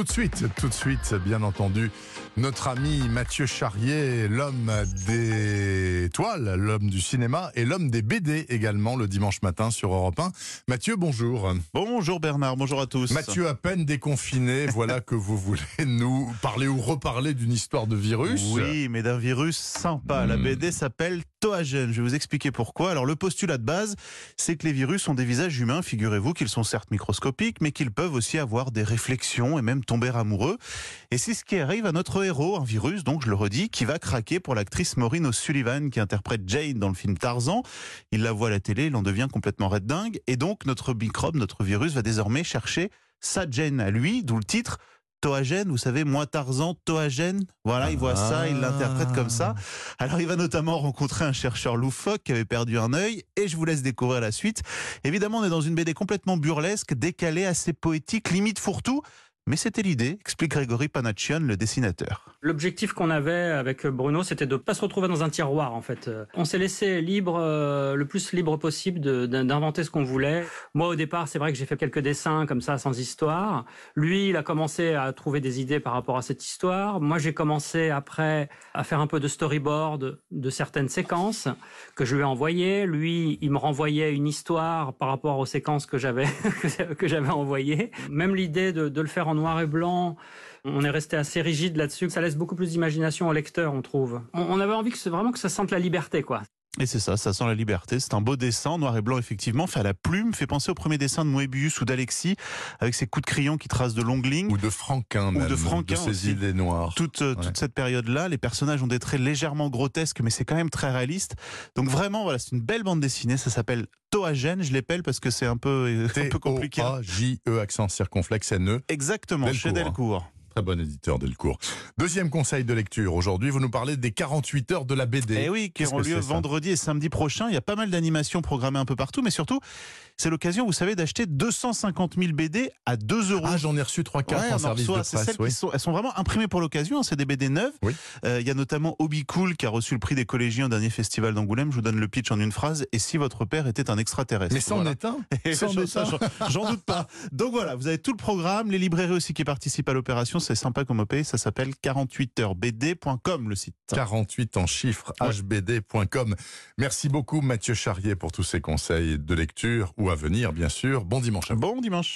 tout de suite, tout de suite, bien entendu, notre ami Mathieu Charrier, l'homme des toiles, l'homme du cinéma et l'homme des BD également le dimanche matin sur Europe 1. Mathieu, bonjour. Bonjour Bernard, bonjour à tous. Mathieu, à peine déconfiné, voilà que vous voulez nous parler ou reparler d'une histoire de virus. Oui, mais d'un virus sympa. La Hmm. BD s'appelle Je vais vous expliquer pourquoi. Alors le postulat de base, c'est que les virus ont des visages humains. Figurez-vous qu'ils sont certes microscopiques, mais qu'ils peuvent aussi avoir des réflexions et même tomber amoureux. Et c'est ce qui arrive à notre héros, un virus, donc je le redis, qui va craquer pour l'actrice Maureen O'Sullivan qui interprète Jane dans le film Tarzan. Il la voit à la télé, il en devient complètement red dingue. Et donc notre microbe, notre virus va désormais chercher sa Jane à lui, d'où le titre. Toagène, vous savez, moi Tarzan, Toagène, voilà, il voit ça, il l'interprète comme ça. Alors il va notamment rencontrer un chercheur loufoque qui avait perdu un œil, et je vous laisse découvrir la suite. Évidemment, on est dans une BD complètement burlesque, décalée, assez poétique, limite fourre-tout, mais c'était l'idée, explique Grégory Panachian, le dessinateur. L'objectif qu'on avait avec Bruno, c'était de pas se retrouver dans un tiroir en fait. On s'est laissé libre, euh, le plus libre possible d'inventer ce qu'on voulait. Moi au départ, c'est vrai que j'ai fait quelques dessins comme ça sans histoire. Lui, il a commencé à trouver des idées par rapport à cette histoire. Moi, j'ai commencé après à faire un peu de storyboard de certaines séquences que je lui ai envoyées. Lui, il me renvoyait une histoire par rapport aux séquences que j'avais que j'avais envoyées. Même l'idée de le faire en noir et blanc. On est resté assez rigide là-dessus. Ça laisse beaucoup plus d'imagination au lecteur, on trouve. On, avait envie que c'est vraiment que ça sente la liberté, quoi. Et c'est ça, ça sent la liberté. C'est un beau dessin, noir et blanc effectivement, fait à la plume, fait penser au premier dessin de Moebius ou d'Alexis, avec ses coups de crayon qui tracent de longues lignes. Ou de Franquin, même, de Franquin ses aussi. idées noires. toute, euh, toute cette période-là. Les personnages ont des traits légèrement grotesques, mais c'est quand même très réaliste. Donc vraiment, voilà, c'est une belle bande dessinée. Ça s'appelle Toagène. Je l'épelle parce que c'est un peu, euh, un peu compliqué. T-O-A-J-E, accent circonflexe N-E. Exactement, chez Delcourt. Très bon éditeur Delcourt. Deuxième conseil de lecture. Aujourd'hui, vous nous parlez des 48 heures de la BD. Eh oui, qui auront lieu vendredi et samedi prochain. Il y a pas mal d'animations programmées un peu partout, mais surtout, c'est l'occasion, vous savez, d'acheter 250 000 BD à 2 euros. Ah, j'en ai reçu 3-4 Ouais, en service de reçoit. Presse. celles oui. qui sont, elles sont vraiment imprimées pour l'occasion. hein, c'est des BD neuves. Oui. Euh, Il y a notamment Obi Cool qui a reçu le prix des collégiens au dernier festival d'Angoulême. Je vous donne le pitch en une phrase. Et si votre père était un extraterrestre Mais c'en est un. J'en doute pas. Donc voilà, vous avez tout le programme, les librairies aussi qui participent à l'opération, c'est sympa comme OP, ça s'appelle 48heursbd.com le site. 48 en chiffres, Ouais. hbd.com. Merci beaucoup Mathieu Charrier pour tous ces conseils de lecture ou à venir, bien sûr. Bon dimanche à vous. Bon dimanche.